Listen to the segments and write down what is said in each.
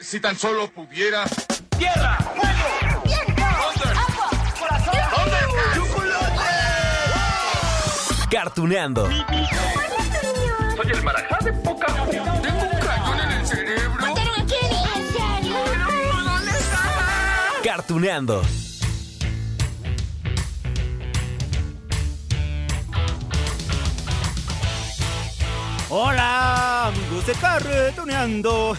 Si tan solo pudiera. ¡Tierra! ¡Fuego! ¡Viento! ¡Agua! ¡Corazón! ¡Chocolate! Cartuneando. Soy el marajá de poca Tengo un cañón en el cerebro. ¿Mataron a Kenny? ¿En serio? ¿Dónde está? Cartuneando. Hola, amigos de Cartuneando.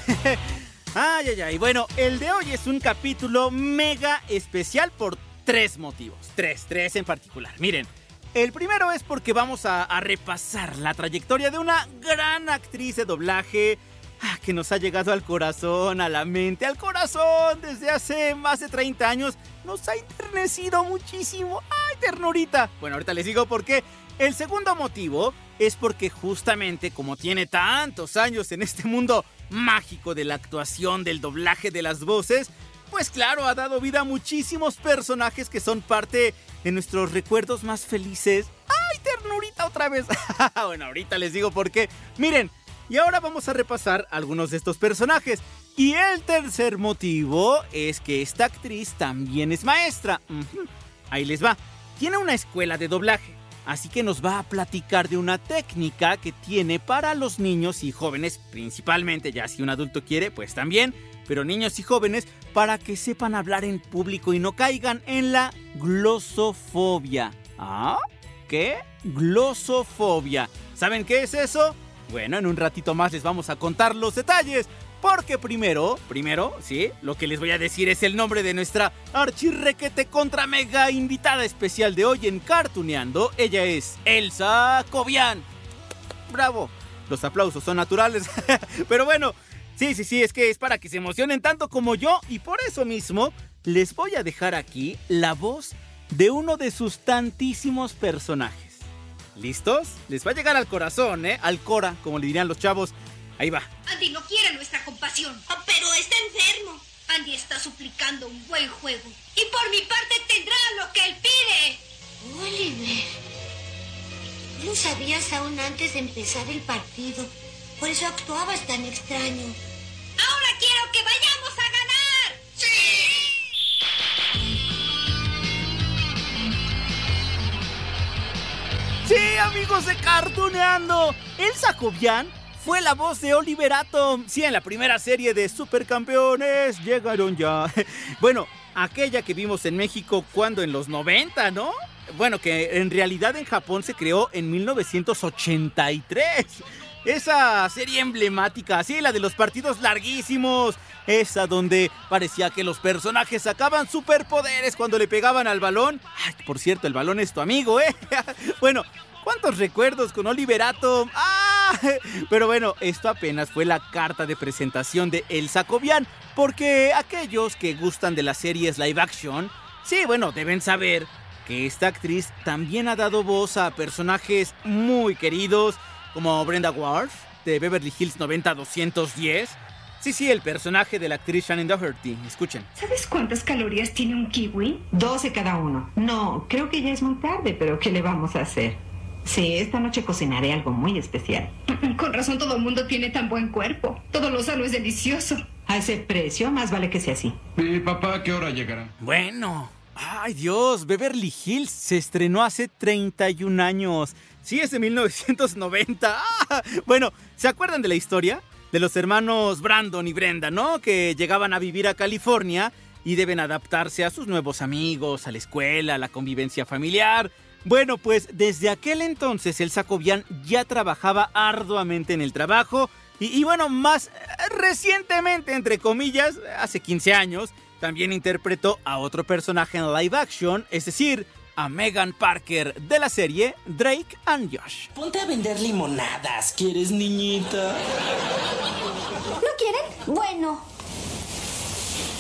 Ay, ay, ay. Bueno, el de hoy es un capítulo mega especial por tres motivos. Tres, tres en particular. Miren, el primero es porque vamos a, repasar la trayectoria de una gran actriz de doblaje ah, que nos ha llegado al corazón, a la mente, al corazón desde hace más de 30 años. Nos ha enternecido muchísimo. ¡Ay, ternurita! Bueno, ahorita les digo por qué. El segundo motivo es porque justamente como tiene tantos años en este mundo mágico de la actuación, del doblaje de las voces, pues claro, ha dado vida a muchísimos personajes que son parte de nuestros recuerdos más felices. ¡Ay, ternurita otra vez! bueno, ahorita les digo por qué. Miren, y ahora vamos a repasar algunos de estos personajes. Y el tercer motivo es que esta actriz también es maestra. Ahí les va. Tiene una escuela de doblaje. Así que nos va a platicar de una técnica que tiene para los niños y jóvenes, principalmente, ya si un adulto quiere, pues también, pero niños y jóvenes, para que sepan hablar en público y no caigan en la glosofobia. ¿Ah? ¿Qué? Glosofobia. ¿Saben qué es eso? Bueno, en un ratito más les vamos a contar los detalles. Porque primero, primero, sí, lo que les voy a decir es el nombre de nuestra archirrequete contra mega invitada especial de hoy en Cartuneando. Ella es Elsa Cobian. Bravo. Los aplausos son naturales. Pero bueno, sí, sí, sí, es que es para que se emocionen tanto como yo. Y por eso mismo les voy a dejar aquí la voz de uno de sus tantísimos personajes. ¿Listos? Les va a llegar al corazón, ¿eh? Al cora, como le dirían los chavos. Ahí va. Andy no quiere nuestra compasión. Ah, pero está enfermo. Andy está suplicando un buen juego. Y por mi parte tendrá lo que él pide. Oliver. Lo sabías aún antes de empezar el partido. Por eso actuabas tan extraño. Ahora quiero que vayamos a ganar. Sí, amigos de Cartuneando. Elsa Cobian fue la voz de Oliver Atom. Sí, en la primera serie de Supercampeones llegaron ya. Bueno, aquella que vimos en México cuando en los 90, ¿no? Bueno, que en realidad en Japón se creó en 1983. Esa serie emblemática, sí, la de los partidos larguísimos. Esa donde parecía que los personajes sacaban superpoderes cuando le pegaban al balón. Ay, por cierto, el balón es tu amigo, ¿eh? bueno, ¿cuántos recuerdos con Oliver Atom? ¡Ah! Pero bueno, esto apenas fue la carta de presentación de Elsa Cobian. Porque aquellos que gustan de las series live action, sí, bueno, deben saber que esta actriz también ha dado voz a personajes muy queridos como Brenda Ward de Beverly Hills 90210. Sí, sí, el personaje de la actriz Shannon Doherty. Escuchen. ¿Sabes cuántas calorías tiene un kiwi? 12 cada uno. No, creo que ya es muy tarde, pero ¿qué le vamos a hacer? Sí, esta noche cocinaré algo muy especial. Con razón todo el mundo tiene tan buen cuerpo. Todo lo sano es delicioso. A ese precio, más vale que sea así. ¿Y papá a qué hora llegará? Bueno. Ay Dios, Beverly Hills se estrenó hace 31 años. Sí, es de 1990. Ah, bueno, ¿se acuerdan de la historia? De los hermanos Brandon y Brenda, ¿no? Que llegaban a vivir a California y deben adaptarse a sus nuevos amigos, a la escuela, a la convivencia familiar. Bueno, pues desde aquel entonces el Sacobian ya trabajaba arduamente en el trabajo y, y, bueno, más eh, recientemente, entre comillas, hace 15 años, también interpretó a otro personaje en live action, es decir, a Megan Parker de la serie Drake and Josh. Ponte a vender limonadas, ¿quieres, niñita? ¿No quieren? Bueno.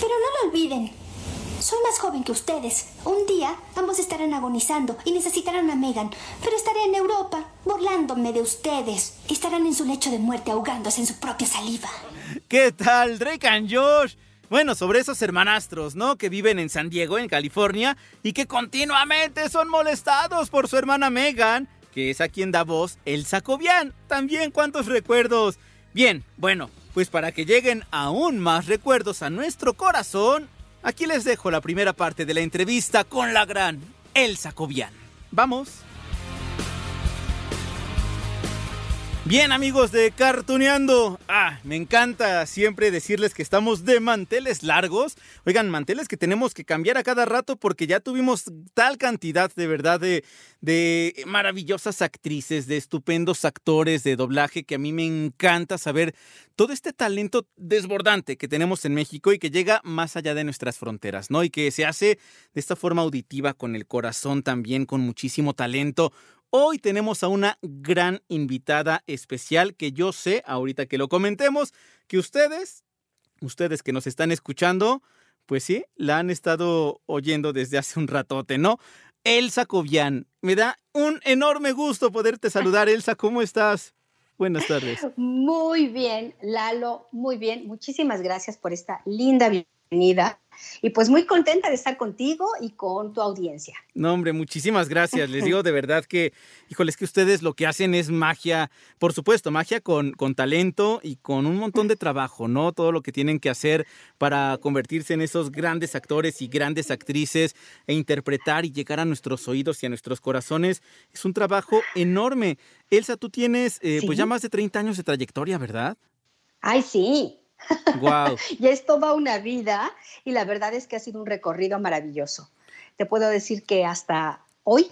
Pero no lo olviden. Soy más joven que ustedes. Un día ambos estarán agonizando y necesitarán a Megan. Pero estaré en Europa, burlándome de ustedes. Estarán en su lecho de muerte ahogándose en su propia saliva. ¿Qué tal, Drake and Josh? Bueno, sobre esos hermanastros, ¿no? Que viven en San Diego, en California, y que continuamente son molestados por su hermana Megan, que es a quien da voz el Sacobian. También, ¿cuántos recuerdos? Bien, bueno, pues para que lleguen aún más recuerdos a nuestro corazón, aquí les dejo la primera parte de la entrevista con la gran Elsa Cobian. Vamos. Bien amigos de Cartuneando, ah, me encanta siempre decirles que estamos de manteles largos. Oigan, manteles que tenemos que cambiar a cada rato porque ya tuvimos tal cantidad de verdad de, de maravillosas actrices, de estupendos actores de doblaje que a mí me encanta saber todo este talento desbordante que tenemos en México y que llega más allá de nuestras fronteras, ¿no? Y que se hace de esta forma auditiva, con el corazón también, con muchísimo talento. Hoy tenemos a una gran invitada especial que yo sé, ahorita que lo comentemos, que ustedes, ustedes que nos están escuchando, pues sí, la han estado oyendo desde hace un ratote, ¿no? Elsa Cobian. Me da un enorme gusto poderte saludar, Elsa. ¿Cómo estás? Buenas tardes. Muy bien, Lalo, muy bien. Muchísimas gracias por esta linda bienvenida y pues muy contenta de estar contigo y con tu audiencia. No, hombre, muchísimas gracias. Les digo de verdad que, híjoles, que ustedes lo que hacen es magia, por supuesto, magia con, con talento y con un montón de trabajo, ¿no? Todo lo que tienen que hacer para convertirse en esos grandes actores y grandes actrices e interpretar y llegar a nuestros oídos y a nuestros corazones es un trabajo enorme. Elsa, tú tienes eh, pues ya más de 30 años de trayectoria, ¿verdad? Ay, sí, Wow. ya es toda una vida y la verdad es que ha sido un recorrido maravilloso. Te puedo decir que hasta hoy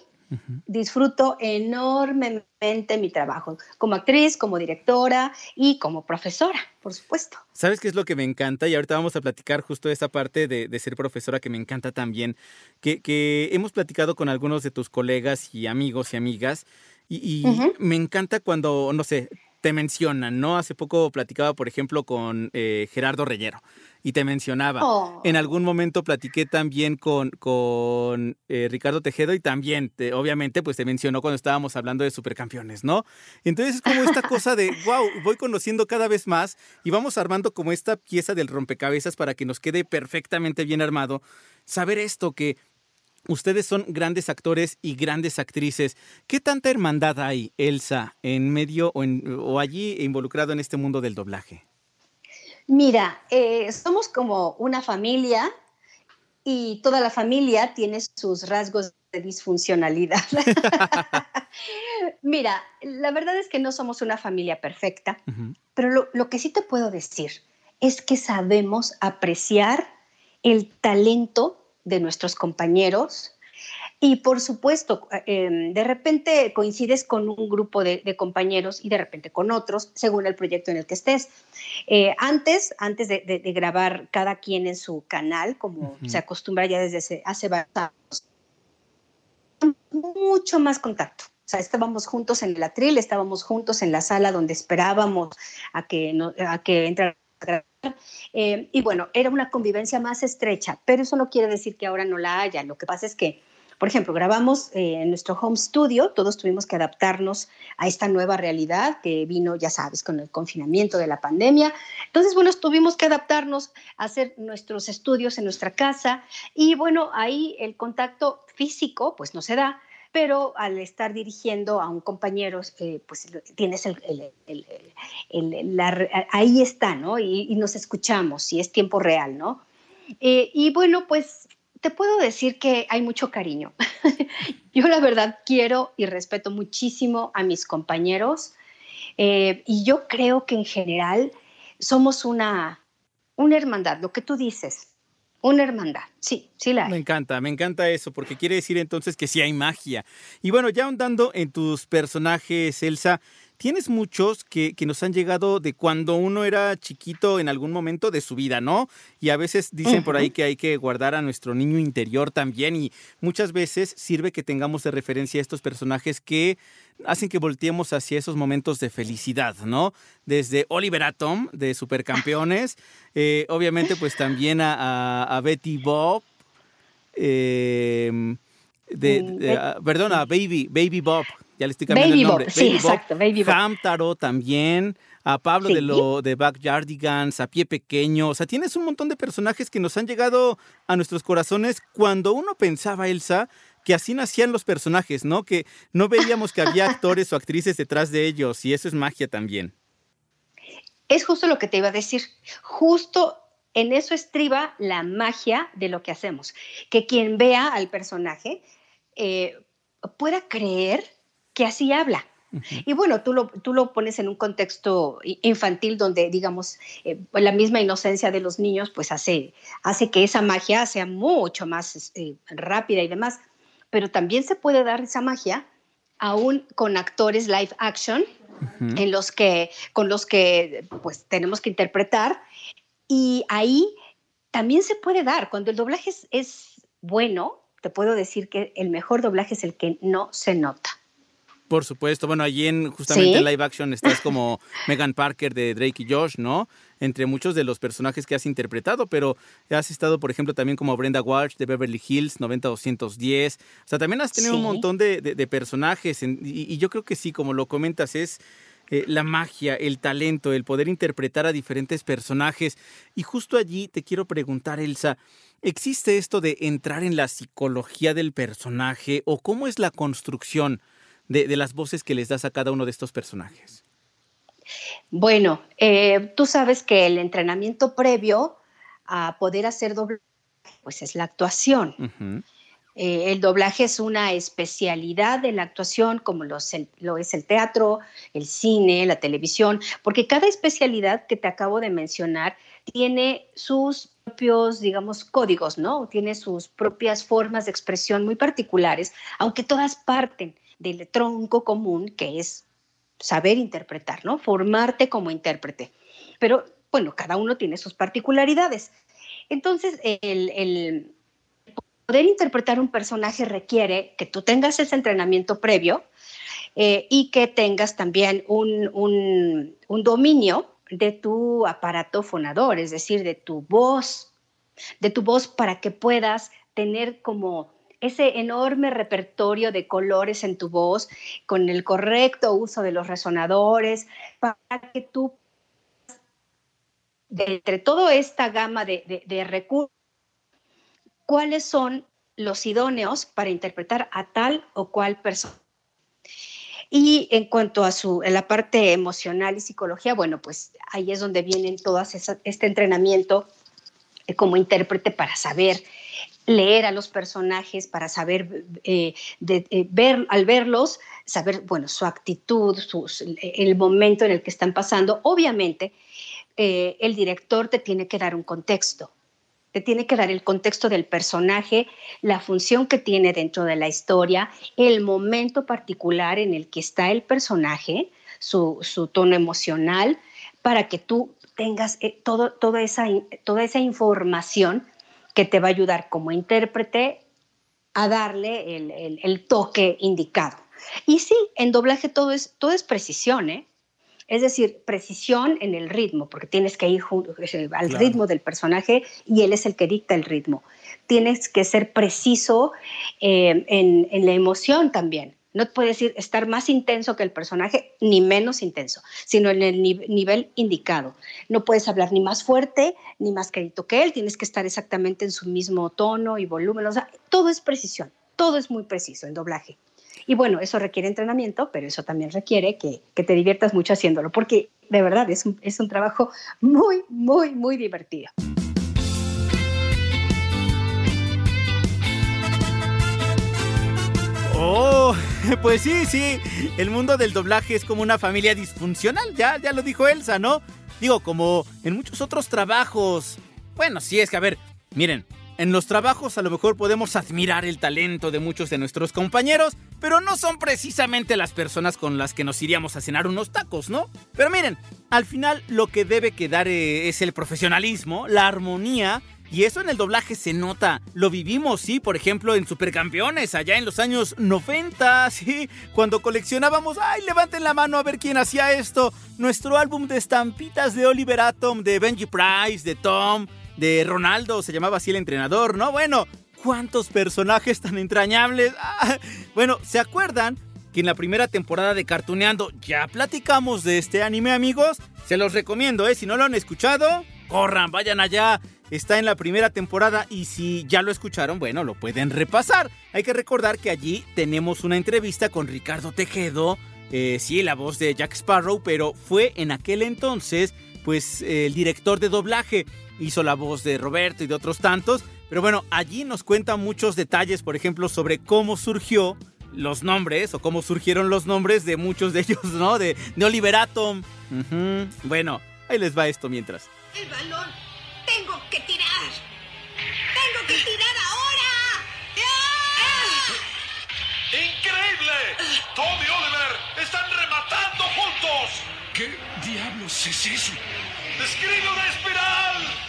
disfruto enormemente mi trabajo como actriz, como directora y como profesora, por supuesto. ¿Sabes qué es lo que me encanta? Y ahorita vamos a platicar justo de esa parte de, ser profesora que me encanta también, que, hemos platicado con algunos de tus colegas y amigos y amigas. Y, me encanta cuando, no sé, te mencionan, ¿no? Hace poco platicaba, por ejemplo, con eh, Gerardo Reyero y te mencionaba. Oh. En algún momento platiqué también con, con eh, Ricardo Tejedo y también, obviamente, pues te mencionó cuando estábamos hablando de supercampeones, ¿no? Entonces es como esta cosa de, wow, voy conociendo cada vez más y vamos armando como esta pieza del rompecabezas para que nos quede perfectamente bien armado. Saber esto, que Ustedes son grandes actores y grandes actrices. ¿Qué tanta hermandad hay, Elsa, en medio o, o allí involucrado en este mundo del doblaje? Mira, eh, somos como una familia y toda la familia tiene sus rasgos de disfuncionalidad. Mira, la verdad es que no somos una familia perfecta, pero lo, lo que sí te puedo decir es que sabemos apreciar el talento de nuestros compañeros. Y por supuesto, em, de repente coincides con un grupo de, compañeros y de repente con otros, según el proyecto en el que estés. Eh, antes, antes de, grabar cada quien en su canal, como se acostumbra ya desde hace, varios años, mucho más contacto. O sea, estábamos juntos en el atril, estábamos juntos en la sala donde esperábamos a que, no, a que entrara eh, y bueno, era una convivencia más estrecha, pero eso no quiere decir que ahora no la haya. Lo que pasa es que, por ejemplo, grabamos eh, en nuestro home studio, todos tuvimos que adaptarnos a esta nueva realidad que vino, ya sabes, con el confinamiento de la pandemia. Entonces, bueno, tuvimos que adaptarnos a hacer nuestros estudios en nuestra casa y bueno, ahí el contacto físico pues no se da, pero al estar dirigiendo a un compañero, eh, pues tienes el, ahí está, ¿no? Y, nos escuchamos y es tiempo real, ¿no? Eh, y bueno, pues te puedo decir que hay mucho cariño. yo la verdad quiero y respeto muchísimo a mis compañeros eh, y yo creo que en general somos una, una hermandad, lo que tú dices, una hermandad, sí, sí la hay. Me encanta, me encanta eso, porque quiere decir entonces que sí hay magia. Y bueno, ya ahondando en tus personajes, Elsa, tienes muchos que, nos han llegado de cuando uno era chiquito en algún momento de su vida, ¿no? Y a veces dicen por ahí que hay que guardar a nuestro niño interior también y muchas veces sirve que tengamos de referencia a estos personajes que hacen que volteemos hacia esos momentos de felicidad, ¿no? Desde Oliver Atom de Supercampeones, eh, obviamente pues también a, Betty Bob, em, de, perdón, a Baby, Baby Bob, ya le estoy cambiando el nombre. sí, exacto, Baby Bob. Hamtaro también, a Pablo de lo de Backyardigans, a Pie Pequeño, o sea, tienes un montón de personajes que nos han llegado a nuestros corazones cuando uno pensaba, Elsa, que así nacían los personajes, ¿no? Que no veíamos que había actores o actrices detrás de ellos y eso es magia también. Es justo lo que te iba a decir. Justo en eso estriba la magia de lo que hacemos. Que quien vea al personaje eh, pueda creer que así habla. Y bueno, tú lo, tú lo pones en un contexto infantil donde, digamos, eh, la misma inocencia de los niños, pues hace, hace que esa magia sea mucho más eh, rápida y demás. Pero también se puede dar esa magia aún con actores live action, en los que, con los que pues tenemos que interpretar. Y ahí también se puede dar. Cuando el doblaje es, es bueno, te puedo decir que el mejor doblaje es el que no se nota. Por supuesto, bueno, allí en justamente live action estás como Megan Parker de Drake y Josh, ¿no? Entre muchos de los personajes que has interpretado, pero has estado, por ejemplo, también como Brenda Walsh de Beverly Hills 90210. O sea, también has tenido un montón de, personajes y, yo creo que sí, como lo comentas, es eh, la magia, el talento, el poder interpretar a diferentes personajes. Y justo allí te quiero preguntar, Elsa, ¿existe esto de entrar en la psicología del personaje o cómo es la construcción? De, las voces que les das a cada uno de estos personajes? Bueno, eh, tú sabes que el entrenamiento previo a poder hacer doblaje, pues es la actuación. Eh, el doblaje es una especialidad de la actuación, como lo es, el, teatro, el cine, la televisión, porque cada especialidad que te acabo de mencionar tiene sus propios, digamos, códigos, ¿no? Tiene sus propias formas de expresión muy particulares, aunque todas parten del tronco común que es saber interpretar, ¿no? Formarte como intérprete. Pero bueno, cada uno tiene sus particularidades. Entonces, el, poder interpretar un personaje requiere que tú tengas ese entrenamiento previo eh, y que tengas también un, un dominio de tu aparato fonador, es decir, de tu voz, de tu voz para que puedas tener como ese enorme repertorio de colores en tu voz, con el correcto uso de los resonadores, para que tú, de entre toda esta gama de, recursos, cuáles son los idóneos para interpretar a tal o cual persona. Y en cuanto a, su, la parte emocional y psicología, bueno, pues ahí es donde vienen todas este entrenamiento como intérprete para saber leer a los personajes para saber, eh, eh, ver, al verlos, saber, bueno, su actitud, el momento en el que están pasando. Obviamente, eh, el director te tiene que dar un contexto, te tiene que dar el contexto del personaje, la función que tiene dentro de la historia, el momento particular en el que está el personaje, su, tono emocional, para que tú tengas todo, toda, esa, toda esa información que te va a ayudar como intérprete a darle el, toque indicado. Y sí, en doblaje todo es, todo es precisión, ¿eh? Es decir, precisión en el ritmo, porque tienes que ir al ritmo del personaje y él es el que dicta el ritmo. Tienes que ser preciso eh, en, en, la emoción también. No puedes ir, estar más intenso que el personaje ni menos intenso, sino en el nivel indicado. No puedes hablar ni más fuerte ni más querido que él, tienes que estar exactamente en su mismo tono y volumen. O sea, todo es precisión, todo es muy preciso en doblaje. Y bueno, eso requiere entrenamiento, pero eso también requiere que, que te diviertas mucho haciéndolo, porque de verdad es un, es un trabajo muy, muy, muy divertido. Oh, pues sí, sí. El mundo del doblaje es como una familia disfuncional, ya, ya lo dijo Elsa, ¿no? Digo, como en muchos otros trabajos. Bueno, sí, es que a ver, miren, en los trabajos a lo mejor podemos admirar el talento de muchos de nuestros compañeros, pero no son precisamente las personas con las que nos iríamos a cenar unos tacos, ¿no? Pero miren, al final lo que debe quedar eh, es el profesionalismo, la armonía y eso en el doblaje se nota. Lo vivimos, sí, por ejemplo, en Supercampeones, allá en los años 90, sí, cuando coleccionábamos, ay, levanten la mano a ver quién hacía esto. Nuestro álbum de estampitas de Oliver Atom, de Benji Price, de Tom, de Ronaldo, se llamaba así el entrenador, ¿no? Bueno, ¿cuántos personajes tan entrañables? Ah, bueno, ¿se acuerdan? Que en la primera temporada de Cartuneando ya platicamos de este anime, amigos. Se los recomiendo, ¿eh? Si no lo han escuchado, corran, vayan allá está en la primera temporada y si ya lo escucharon, bueno, lo pueden repasar. Hay que recordar que allí tenemos una entrevista con Ricardo Tejedo, eh, sí, la voz de Jack Sparrow, pero fue en aquel entonces pues el director de doblaje hizo la voz de Roberto y de otros tantos. Pero bueno, allí nos cuenta muchos detalles, por ejemplo, sobre cómo surgió los nombres o cómo surgieron los nombres de muchos de ellos, ¿no? De, Oliver Atom. Bueno, ahí les va esto mientras. El balón. Tengo que tirar. Tengo que tirar ahora. ¡Ah! ¡Increíble! Tom y Oliver están rematando juntos. ¿Qué diablos es eso? ¡Escribe una espiral!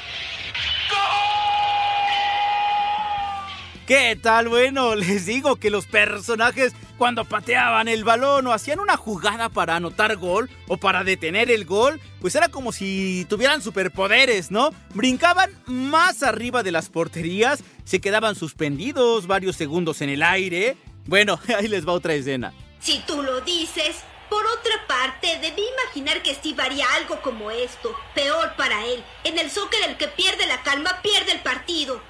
¿Qué tal? Bueno, les digo que los personajes cuando pateaban el balón o hacían una jugada para anotar gol o para detener el gol, pues era como si tuvieran superpoderes, ¿no? Brincaban más arriba de las porterías, se quedaban suspendidos varios segundos en el aire. Bueno, ahí les va otra escena. Si tú lo dices. Por otra parte, debí imaginar que Steve haría algo como esto. Peor para él. En el soccer el que pierde la calma pierde el partido.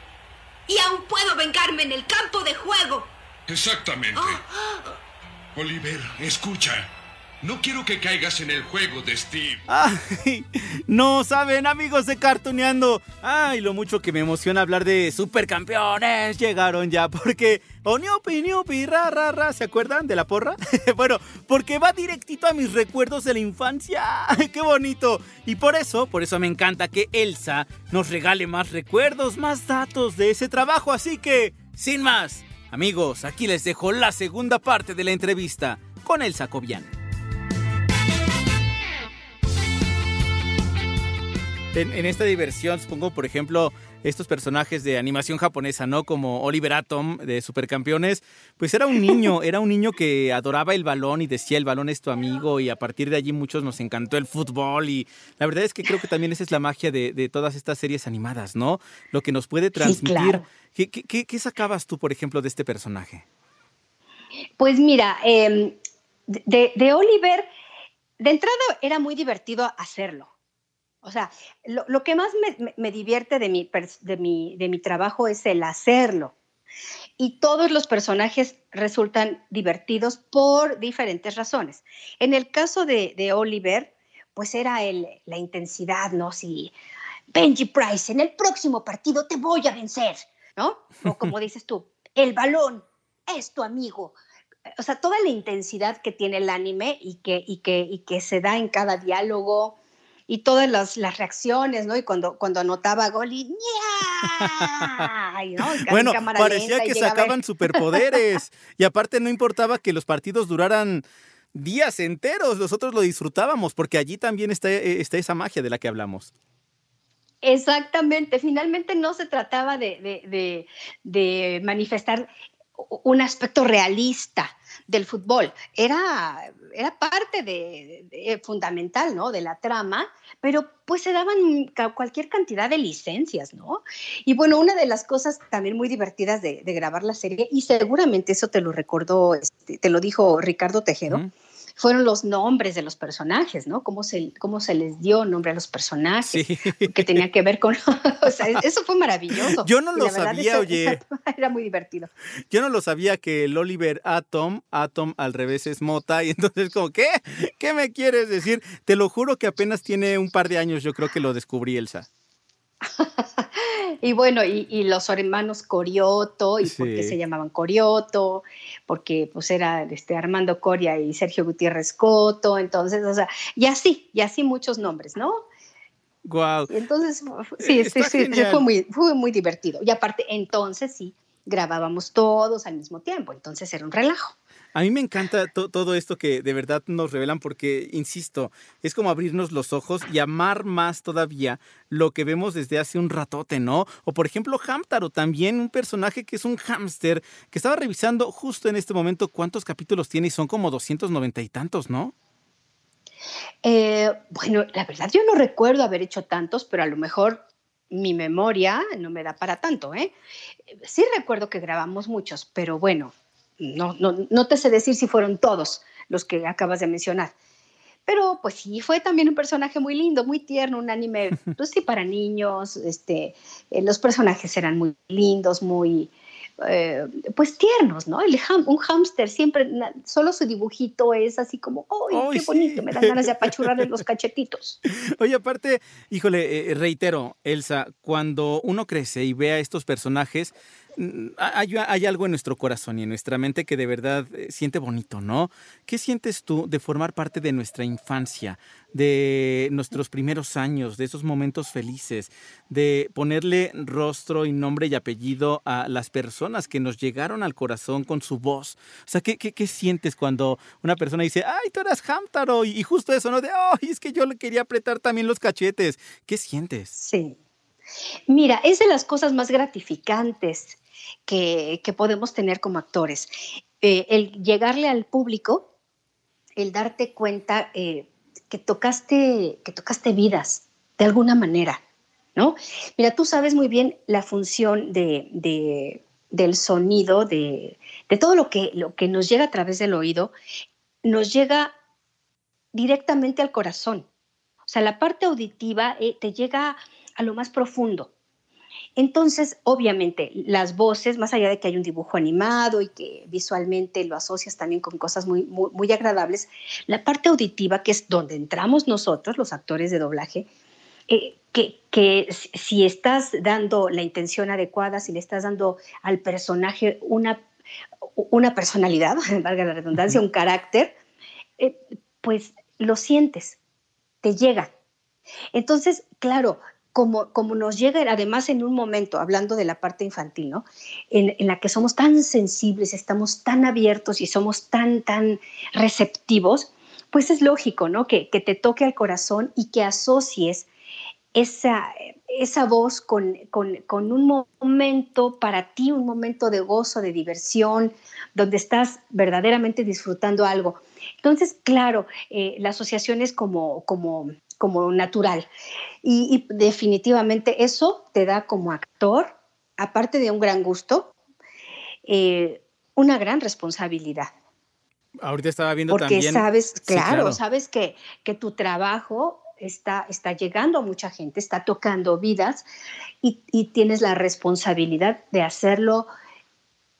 Y aún puedo vengarme en el campo de juego. Exactamente. Oliver, escucha. No quiero que caigas en el juego de Steve. Ay, no saben, amigos de Cartoneando. Ay, lo mucho que me emociona hablar de supercampeones. Llegaron ya, porque. Oniopi, niopi, ra, ra, ra. ¿Se acuerdan de la porra? bueno, porque va directito a mis recuerdos de la infancia. Ay, ¡Qué bonito! Y por eso, por eso me encanta que Elsa nos regale más recuerdos, más datos de ese trabajo. Así que, sin más, amigos, aquí les dejo la segunda parte de la entrevista con Elsa Cobian. En, en, esta diversión, supongo, por ejemplo, estos personajes de animación japonesa, ¿no? Como Oliver Atom de Supercampeones, pues era un niño, era un niño que adoraba el balón y decía el balón es tu amigo y a partir de allí muchos nos encantó el fútbol y la verdad es que creo que también esa es la magia de, de todas estas series animadas, ¿no? Lo que nos puede transmitir. Sí, claro. ¿Qué, qué, qué, sacabas tú, por ejemplo, de este personaje? Pues mira, eh, de, de Oliver, de entrada era muy divertido hacerlo. O sea, lo, lo que más me, me, divierte de mi, de, mi, de mi trabajo es el hacerlo. Y todos los personajes resultan divertidos por diferentes razones. En el caso de, de Oliver, pues era el, la intensidad, ¿no? Si Benji Price, en el próximo partido te voy a vencer, ¿no? O como dices tú, el balón es tu amigo. O sea, toda la intensidad que tiene el anime y que, y que, y que se da en cada diálogo, y todas las, las, reacciones, ¿no? Y cuando, cuando anotaba gol y ¿no? bueno, parecía que sacaban superpoderes y aparte no importaba que los partidos duraran días enteros, nosotros lo disfrutábamos porque allí también está, está esa magia de la que hablamos. Exactamente, finalmente no se trataba de, de, de, de manifestar un aspecto realista del fútbol. Era, era parte de, de, fundamental, ¿no? De la trama, pero pues se daban cualquier cantidad de licencias, ¿no? Y bueno, una de las cosas también muy divertidas de, grabar la serie, y seguramente eso te lo recordó, este, te lo dijo Ricardo Tejero, fueron los nombres de los personajes, ¿no? Cómo se, cómo se les dio nombre a los personajes, sí. que tenía que ver con... o sea, eso fue maravilloso. Yo no lo sabía, eso, oye. Era muy divertido. Yo no lo sabía que el Oliver Atom, Atom al revés es Mota, y entonces como, ¿qué? ¿Qué me quieres decir? Te lo juro que apenas tiene un par de años, yo creo que lo descubrí, Elsa. Y bueno, y, y, los hermanos Corioto, y sí. por qué se llamaban Corioto, porque pues era este, Armando Coria y Sergio Gutiérrez Coto, entonces, o sea, y así, y así muchos nombres, ¿no? Wow. Entonces, sí, sí, sí, sí, fue muy, fue muy divertido. Y aparte, entonces sí, grabábamos todos al mismo tiempo, entonces era un relajo. A mí me encanta to todo esto que de verdad nos revelan porque, insisto, es como abrirnos los ojos y amar más todavía lo que vemos desde hace un ratote, ¿no? O por ejemplo, Hamtaro, también un personaje que es un hámster, que estaba revisando justo en este momento cuántos capítulos tiene y son como 290 y tantos, ¿no? Eh, bueno, la verdad yo no recuerdo haber hecho tantos, pero a lo mejor mi memoria no me da para tanto, ¿eh? Sí recuerdo que grabamos muchos, pero bueno, no, no, no te sé decir si fueron todos los que acabas de mencionar. Pero pues sí, fue también un personaje muy lindo, muy tierno, un anime, pues sí, para niños. Este, eh, los personajes eran muy lindos, muy, eh, pues tiernos, ¿no? El un hámster siempre, solo su dibujito es así como, ¡ay, qué bonito! Me dan ganas de apachurrarle los cachetitos. Oye, aparte, híjole, eh, reitero, Elsa, cuando uno crece y ve a estos personajes, Mm, hay, algo en nuestro corazón y en nuestra mente que de verdad eh, siente bonito, ¿no? ¿Qué sientes tú de formar parte de nuestra infancia, de nuestros primeros años, de esos momentos felices, de ponerle rostro y nombre y apellido a las personas que nos llegaron al corazón con su voz? O sea, ¿qué, sientes cuando una persona dice, ay, tú eras Hamtaro? Y, justo eso, ¿no? De, ay, es que yo le quería apretar también los cachetes. ¿Qué sientes? Sí. Mira, es de las cosas más gratificantes que, podemos tener como actores. Eh, el llegarle al público, el darte cuenta eh, que, tocaste, que tocaste vidas de alguna manera, ¿no? Mira, tú sabes muy bien la función de, del sonido, de, todo lo que, lo que nos llega a través del oído, nos llega directamente al corazón. O sea, la parte auditiva eh, te llega a lo más profundo. Entonces, obviamente, las voces, más allá de que hay un dibujo animado y que visualmente lo asocias también con cosas muy, muy, agradables, la parte auditiva, que es donde entramos nosotros, los actores de doblaje, eh, que, si estás dando la intención adecuada, si le estás dando al personaje una, una personalidad, valga la redundancia, un carácter, eh, pues lo sientes, te llega. Entonces, claro, como, nos llega además en un momento, hablando de la parte infantil, ¿no? En, la que somos tan sensibles, estamos tan abiertos y somos tan, tan receptivos, pues es lógico, ¿no? Que, te toque al corazón y que asocies esa, esa voz con, un momento para ti, un momento de gozo, de diversión, donde estás verdaderamente disfrutando algo. Entonces, claro, eh, la asociación es como, como como natural. Y, definitivamente eso te da como actor, aparte de un gran gusto, eh, una gran responsabilidad. Ahorita estaba viendo Porque también. sabes, claro, sabes que, que tu trabajo está, está llegando a mucha gente, está tocando vidas y, tienes la responsabilidad de hacerlo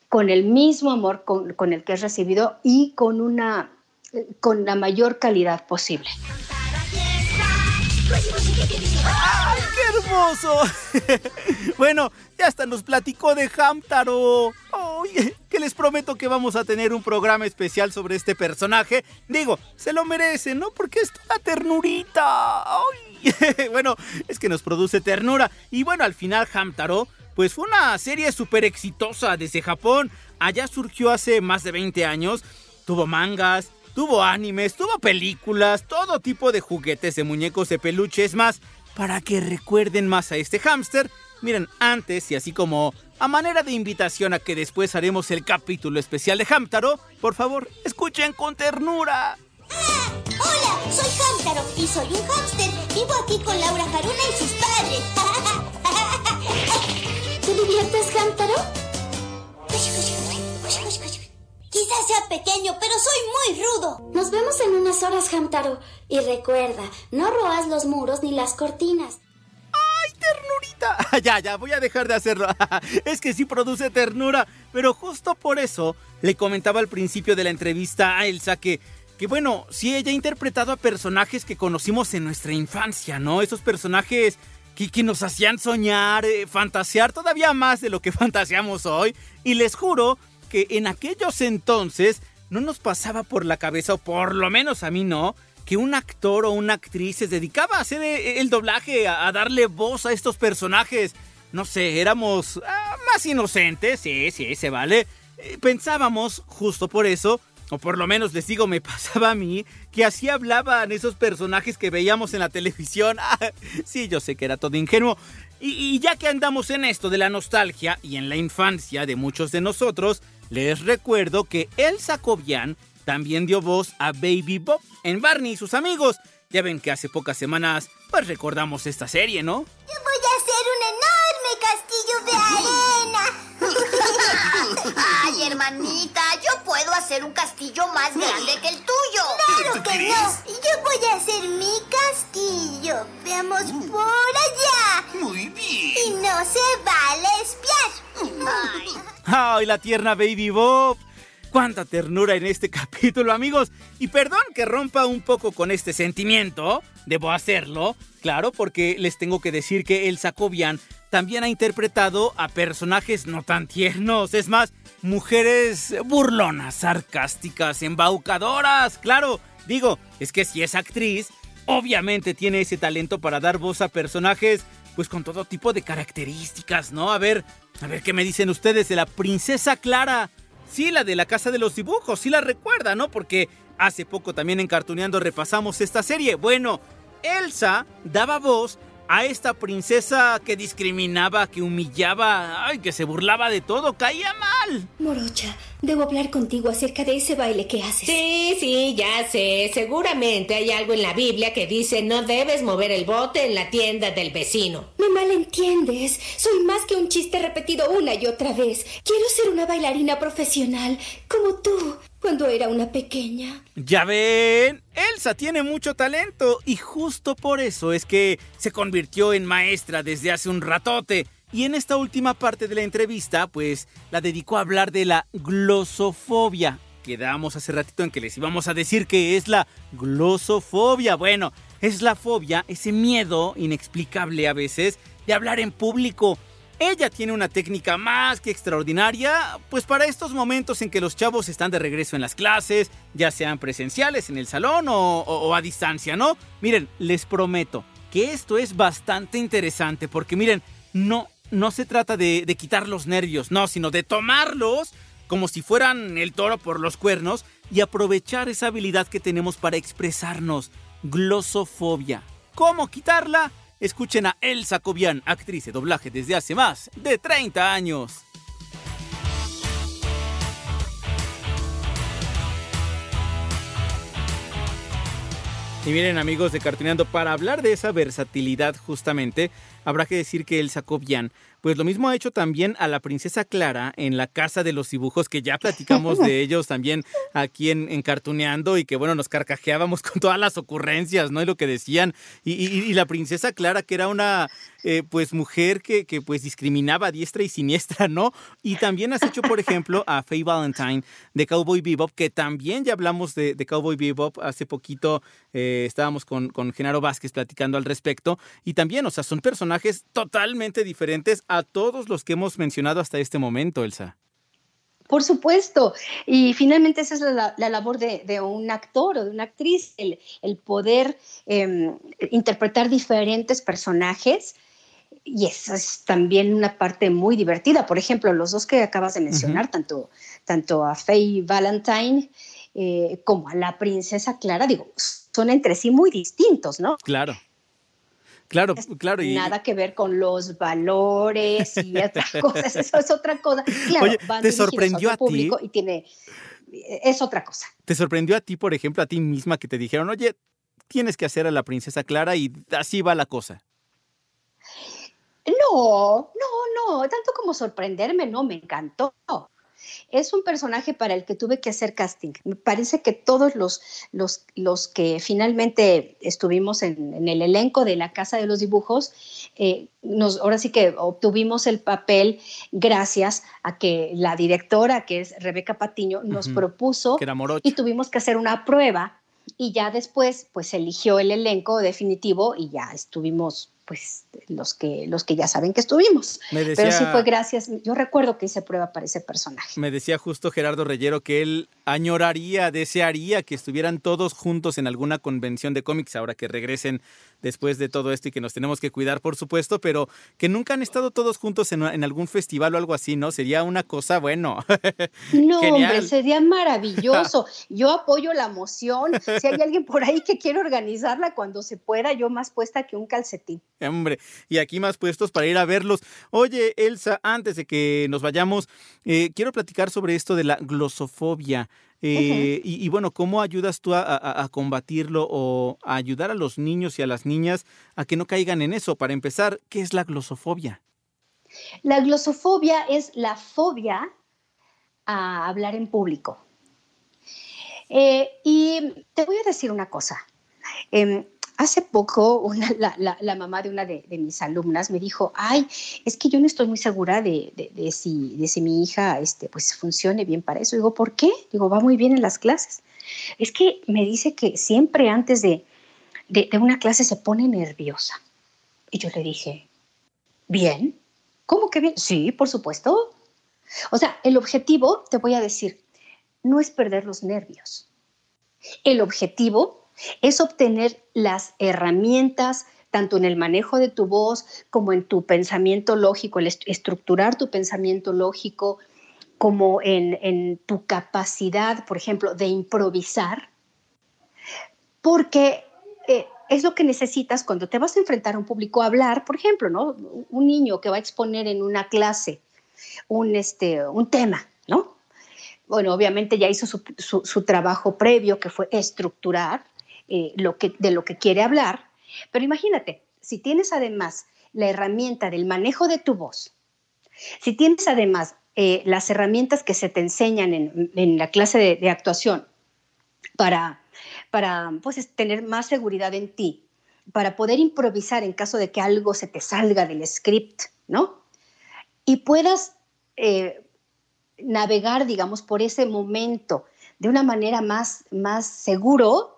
con el mismo amor con, con, el que has recibido y con, una, con la mayor calidad posible. ¡Ay, qué hermoso! bueno, ya hasta nos platicó de Hamtaro. Oye, que les prometo que vamos a tener un programa especial sobre este personaje. Digo, se lo merece, ¿no? Porque es toda ternurita. Bueno, es que nos produce ternura. Y bueno, al final Hamtaro, pues fue una serie súper exitosa desde Japón. Allá surgió hace más de 20 años. Tuvo mangas, Tuvo animes, tuvo películas, todo tipo de juguetes de muñecos de peluche. Es más, para que recuerden más a este hámster, miren, antes y así como a manera de invitación a que después haremos el capítulo especial de Hamtaro, por favor, escuchen con ternura. Ah, hola, soy Hamtaro y soy un hámster. Vivo aquí con Laura Haruna y sus padres. ¿Te diviertes, Hamtaro? Quizás sea pequeño, pero soy muy rudo. Nos vemos en unas horas, Hamtaro. Y recuerda, no roas los muros ni las cortinas. ¡Ay, ternurita! ya, ya, voy a dejar de hacerlo. es que sí produce ternura. Pero justo por eso le comentaba al principio de la entrevista a Elsa que que bueno, sí ella ha interpretado a personajes que conocimos en nuestra infancia, ¿no? Esos personajes que, que nos hacían soñar, eh, fantasear todavía más de lo que fantaseamos hoy. Y les juro que en aquellos entonces no nos pasaba por la cabeza, o por lo menos a mí no, que un actor o una actriz se dedicaba a hacer eh, el doblaje, a, darle voz a estos personajes. No sé, éramos ah, más inocentes, sí, sí, se vale. Eh, pensábamos, justo por eso, o por lo menos les digo, me pasaba a mí, que así hablaban esos personajes que veíamos en la televisión. Ah, sí, yo sé que era todo ingenuo. Y, y ya que andamos en esto de la nostalgia y en la infancia de muchos de nosotros, les recuerdo que Elsa Cobian también dio voz a Baby Bob en Barney y sus amigos. Ya ven que hace pocas semanas pues recordamos esta serie, ¿no? Yo voy a hacer un enorme castillo de arena. Ay, hermanita, yo puedo hacer un castillo más grande que el tuyo. Claro que no. Yo voy a hacer mi castillo. Veamos por allá. Muy bien. Y no se vale espiar. Ay. ¡Ay, la tierna Baby Bob! Cuánta ternura en este capítulo, amigos. Y perdón que rompa un poco con este sentimiento. Debo hacerlo, claro, porque les tengo que decir que el Sacobian también ha interpretado a personajes no tan tiernos. Es más, mujeres burlonas, sarcásticas, embaucadoras. Claro, digo, es que si es actriz, obviamente tiene ese talento para dar voz a personajes, pues con todo tipo de características, ¿no? A ver, a ver qué me dicen ustedes de la princesa Clara. Sí, la de la casa de los dibujos, sí la recuerda, ¿no? Porque hace poco también en Cartuneando repasamos esta serie. Bueno, Elsa daba voz a esta princesa que discriminaba, que humillaba, ay, que se burlaba de todo, caía mal. Morocha, debo hablar contigo acerca de ese baile que haces. Sí, sí, ya sé. Seguramente hay algo en la Biblia que dice no debes mover el bote en la tienda del vecino. Me malentiendes. Soy más que un chiste repetido una y otra vez. Quiero ser una bailarina profesional, como tú cuando era una pequeña. Ya ven, Elsa tiene mucho talento y justo por eso es que se convirtió en maestra desde hace un ratote. Y en esta última parte de la entrevista, pues la dedicó a hablar de la glosofobia. Quedamos hace ratito en que les íbamos a decir que es la glosofobia. Bueno, es la fobia, ese miedo inexplicable a veces de hablar en público ella tiene una técnica más que extraordinaria, pues para estos momentos en que los chavos están de regreso en las clases, ya sean presenciales en el salón o, a distancia, ¿no? Miren, les prometo que esto es bastante interesante porque miren, no, no se trata de, de quitar los nervios, no, sino de tomarlos como si fueran el toro por los cuernos y aprovechar esa habilidad que tenemos para expresarnos, glosofobia. ¿Cómo quitarla? Escuchen a Elsa Cobian, actriz de doblaje desde hace más de 30 años. Y miren amigos de Cartuneando, para hablar de esa versatilidad justamente, habrá que decir que Elsa Cobian pues lo mismo ha hecho también a la princesa Clara en la casa de los dibujos, que ya platicamos de ellos también aquí en, Cartuneando y que bueno, nos carcajeábamos con todas las ocurrencias, ¿no? Y lo que decían. Y, la princesa Clara, que era una eh, pues mujer que, que, pues discriminaba a diestra y siniestra, ¿no? Y también has hecho, por ejemplo, a Faye Valentine de Cowboy Bebop, que también ya hablamos de, Cowboy Bebop hace poquito, eh, estábamos con, con Genaro Vázquez platicando al respecto. Y también, o sea, son personajes totalmente diferentes a todos los que hemos mencionado hasta este momento, Elsa. Por supuesto. Y finalmente esa es la, labor de, un actor o de una actriz, el, poder em, interpretar diferentes personajes. Y esa es también una parte muy divertida. Por ejemplo, los dos que acabas de mencionar, tanto, tanto a Faye Valentine eh, como a la princesa Clara, digo, son entre sí muy distintos, ¿no? Claro. Claro, claro. Y... Nada que ver con los valores y otras cosas, eso es otra cosa. Claro, Oye, ¿te sorprendió a, ti? Y tiene, es otra cosa. ¿Te sorprendió a ti, por ejemplo, a ti misma que te dijeron, oye, tienes que hacer a la princesa Clara y así va la cosa? No, no, no, tanto como sorprenderme, no, me encantó. Es un personaje para el que tuve que hacer casting. Me parece que todos los, los, los que finalmente estuvimos en, el elenco de la Casa de los Dibujos, eh, nos, ahora sí que obtuvimos el papel gracias a que la directora, que es Rebeca Patiño, nos propuso y tuvimos que hacer una prueba y ya después pues eligió el elenco definitivo y ya estuvimos pues los que, los que ya saben que estuvimos. Pero sí fue gracias, yo recuerdo que hice prueba para ese personaje. Me decía justo Gerardo Reyero que él añoraría, desearía que estuvieran todos juntos en alguna convención de cómics ahora que regresen después de todo esto y que nos tenemos que cuidar, por supuesto, pero que nunca han estado todos juntos en, algún festival o algo así, ¿no? Sería una cosa, bueno. No, hombre, sería maravilloso. Yo apoyo la moción. Si hay alguien por ahí que quiere organizarla cuando se pueda, yo más puesta que un calcetín. Hombre, y aquí más puestos para ir a verlos. Oye, Elsa, antes de que nos vayamos, eh, quiero platicar sobre esto de la glosofobia. Eh, y, bueno, ¿cómo ayudas tú a, combatirlo o a ayudar a los niños y a las niñas a que no caigan en eso? Para empezar, ¿qué es la glosofobia? La glosofobia es la fobia a hablar en público. Eh, y te voy a decir una cosa. Em, hace poco la, mamá de una de, mis alumnas me dijo, ay, es que yo no estoy muy segura de, de, si, de si mi hija este, pues, funcione bien para eso. Digo, ¿por qué? Digo, va muy bien en las clases. Es que me dice que siempre antes de, de una clase se pone nerviosa. Y yo le dije, bien, ¿cómo que bien? Sí, por supuesto. O sea, el objetivo, te voy a decir, no es perder los nervios. El objetivo es obtener las herramientas tanto en el manejo de tu voz como en tu pensamiento lógico, el estructurar tu pensamiento lógico, como en, tu capacidad, por ejemplo, de improvisar, porque eh, es lo que necesitas cuando te vas a enfrentar a un público a hablar, por ejemplo, ¿no? Un niño que va a exponer en una clase un, este, un tema, ¿no? Bueno, obviamente ya hizo su trabajo previo, que fue estructurar, eh, lo que, de lo que quiere hablar. Pero imagínate, si tienes además la herramienta del manejo de tu voz, si tienes además eh, las herramientas que se te enseñan en, la clase de, actuación para, para pues, tener más seguridad en ti, para poder improvisar en caso de que algo se te salga del script, ¿no? Y puedas eh, navegar, digamos, por ese momento de una manera más, más seguro,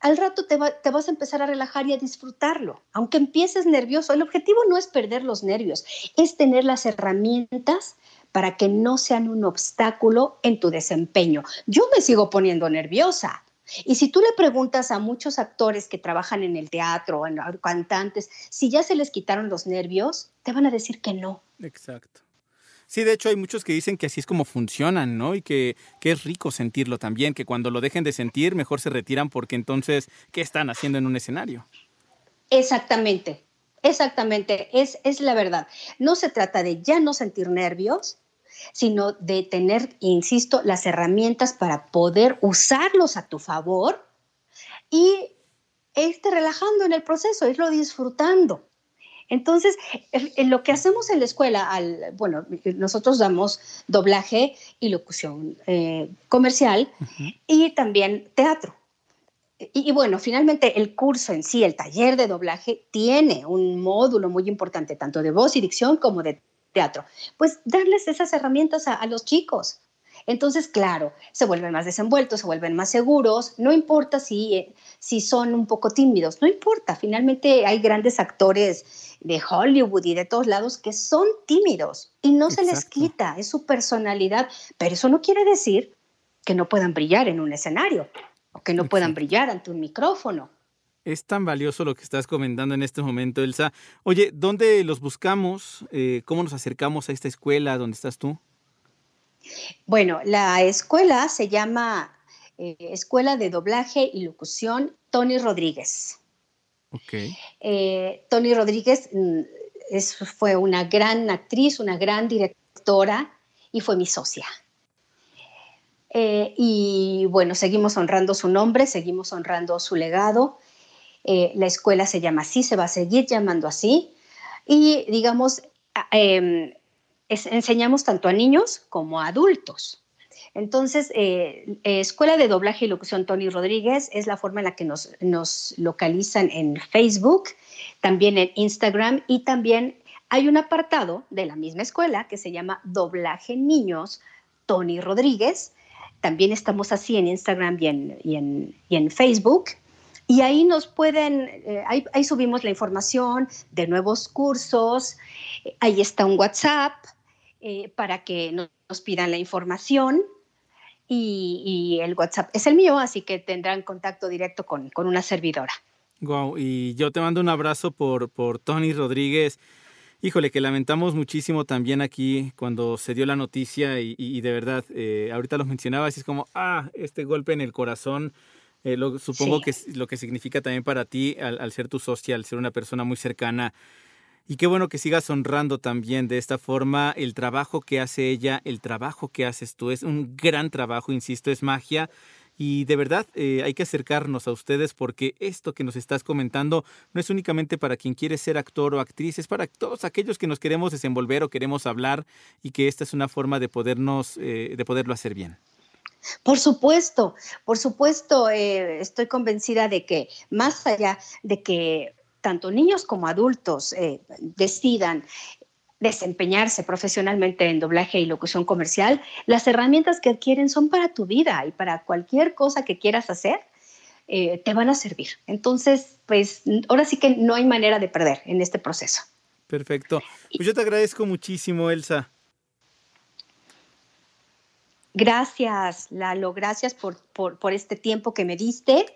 al rato te, vas a empezar a relajar y a disfrutarlo. Aunque empieces nervioso, el objetivo no es perder los nervios, es tener las herramientas para que no sean un obstáculo en tu desempeño. Yo me sigo poniendo nerviosa. Y si tú le preguntas a muchos actores que trabajan en el teatro, en cantantes, si ya se les quitaron los nervios, te van a decir que no. Exacto. Sí, de hecho hay muchos que dicen que así es como funcionan, ¿no? Y que, es rico sentirlo también, que cuando lo dejen de sentir, mejor se retiran porque entonces, ¿qué están haciendo en un escenario? Exactamente, exactamente, es, es la verdad. No se trata de ya no sentir nervios, sino de tener, insisto, las herramientas para poder usarlos a tu favor y irte relajando en el proceso, irlo disfrutando. Entonces, en lo que hacemos en la escuela, al, bueno, nosotros damos doblaje y locución eh, comercial y también teatro. Y, bueno, finalmente el curso en sí, el taller de doblaje, tiene un módulo muy importante, tanto de voz y dicción como de teatro. Pues darles esas herramientas a los chicos. Entonces, claro, se vuelven más desenvueltos, se vuelven más seguros, no importa si, eh, si son un poco tímidos, no importa, finalmente hay grandes actores de Hollywood y de todos lados que son tímidos y no se les quita, es su personalidad, pero eso no quiere decir que no puedan brillar en un escenario o que no puedan brillar ante un micrófono. Es tan valioso lo que estás comentando en este momento, Elsa. Oye, ¿dónde los buscamos? Eh, ¿Cómo nos acercamos a esta escuela donde estás tú? Bueno, la escuela se llama eh, Escuela de Doblaje y Locución Tony Rodríguez. Ok. Eh, Tony Rodríguez mm, fue una gran actriz, una gran directora y fue mi socia. Eh, y bueno, seguimos honrando su nombre, seguimos honrando su legado. la escuela se llama así, se va a seguir llamando así. Y digamos, enseñamos tanto a niños como a adultos. Entonces, eh, Escuela de Doblaje y Locución Tony Rodríguez es la forma en la que nos, nos localizan en Facebook, también en Instagram y también hay un apartado de la misma escuela que se llama Doblaje Niños Tony Rodríguez. También estamos así en Instagram y en, y en, Facebook. Y ahí nos pueden, eh, ahí, ahí, subimos la información de nuevos cursos, ahí está un WhatsApp, eh, para que nos pidan la información. Y, el WhatsApp es el mío, así que tendrán contacto directo con, una servidora. Wow, y yo te mando un abrazo por, por Tony Rodríguez. Híjole, que lamentamos muchísimo también aquí cuando se dio la noticia y, de verdad, eh, ahorita lo mencionabas y es como, ah, este golpe en el corazón, eh, supongo que es lo que significa también para ti al, al, ser tu socia, al ser una persona muy cercana. Y qué bueno que sigas honrando también de esta forma el trabajo que hace ella, el trabajo que haces tú. Es un gran trabajo, insisto, es magia. Y de verdad eh, hay que acercarnos a ustedes porque esto que nos estás comentando no es únicamente para quien quiere ser actor o actriz, es para todos aquellos que nos queremos desenvolver o queremos hablar y que esta es una forma de podernos, eh, de poderlo hacer bien. Por supuesto, por supuesto, eh, estoy convencida de que más allá de que tanto niños como adultos eh, decidan desempeñarse profesionalmente en doblaje y locución comercial, las herramientas que adquieren son para tu vida y para cualquier cosa que quieras hacer, eh, te van a servir. Entonces, pues ahora sí que no hay manera de perder en este proceso. Perfecto. Pues yo te agradezco muchísimo, Elsa. Gracias, Lalo, gracias por, por, este tiempo que me diste.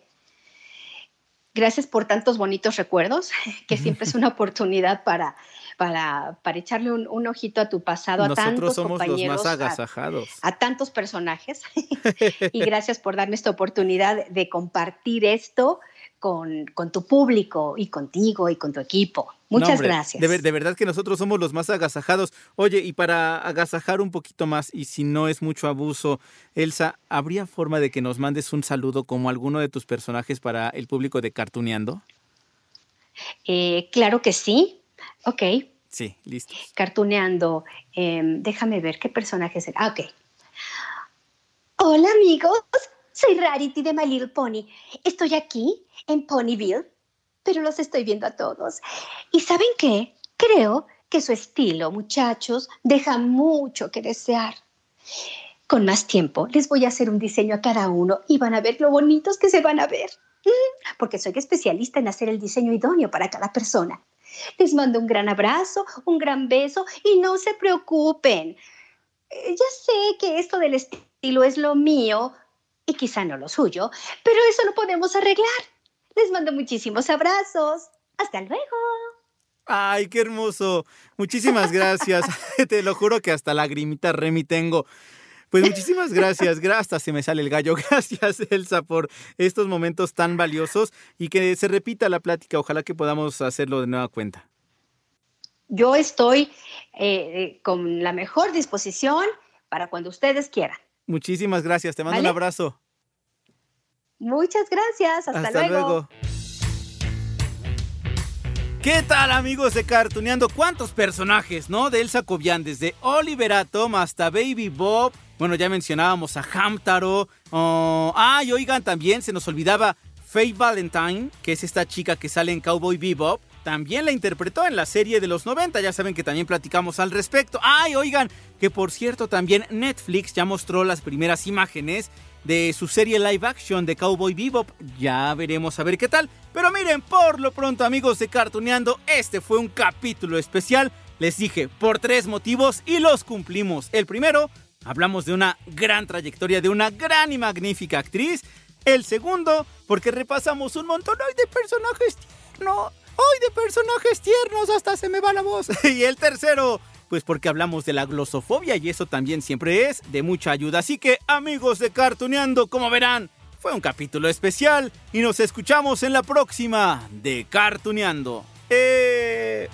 Gracias por tantos bonitos recuerdos, que siempre es una oportunidad para, para, para echarle un, ojito a tu pasado, a tantos somos compañeros, los más agasajados. A, tantos personajes. y gracias por darme esta oportunidad de compartir esto con, con tu público y contigo y con tu equipo. Muchas gracias. De, de, verdad que nosotros somos los más agasajados. Oye, y para agasajar un poquito más, y si no es mucho abuso, Elsa, ¿habría forma de que nos mandes un saludo como alguno de tus personajes para el público de Cartuneando? Eh, claro que sí. Ok. Sí, listo. Cartuneando. Em, déjame ver qué personaje es. Ah, ok. Hola, amigos. Soy Rarity de My Little Pony. Estoy aquí, en Ponyville, pero los estoy viendo a todos. ¿Y saben qué? Creo que su estilo, muchachos, deja mucho que desear. Con más tiempo les voy a hacer un diseño a cada uno y van a ver lo bonitos que se van a ver. Porque soy especialista en hacer el diseño idóneo para cada persona. Les mando un gran abrazo, un gran beso y no se preocupen. Eh, ya sé que esto del estilo es lo mío y quizá no lo suyo, pero eso lo podemos arreglar. Les mando muchísimos abrazos. Hasta luego. Ay, qué hermoso. Muchísimas gracias. Te lo juro que hasta lagrimita remi tengo. Pues muchísimas gracias, gracias, se me sale el gallo. Gracias, Elsa, por estos momentos tan valiosos y que se repita la plática. Ojalá que podamos hacerlo de nueva cuenta. Yo estoy eh, con la mejor disposición para cuando ustedes quieran. Muchísimas gracias, te mando un abrazo. Muchas gracias, hasta, hasta luego. ¿Qué tal amigos de Cartuneando? ¿Cuántos personajes, no? De Elsa Cobian, desde Oliver Atom hasta Baby Bob. Bueno, ya mencionábamos a Hamtaro. Oh, ah, y oigan, también se nos olvidaba Faye Valentine, que es esta chica que sale en Cowboy Bebop. También la interpretó en la serie de los 90, ya saben que también platicamos al respecto. Ay, oigan, que por cierto también Netflix ya mostró las primeras imágenes de su serie live action de Cowboy Bebop. Ya veremos a ver qué tal. Pero miren, por lo pronto amigos de Cartuneando, este fue un capítulo especial. Les dije, por tres motivos y los cumplimos. El primero, hablamos de una gran trayectoria de una gran y magnífica actriz. El segundo, porque repasamos un montón de personajes tiernos. ¡Ay, de personajes tiernos! Hasta se me va la voz. y el tercero, pues porque hablamos de la glosofobia y eso también siempre es de mucha ayuda. Así que, amigos de Cartuneando, como verán, fue un capítulo especial y nos escuchamos en la próxima de Cartuneando. ¡Eh!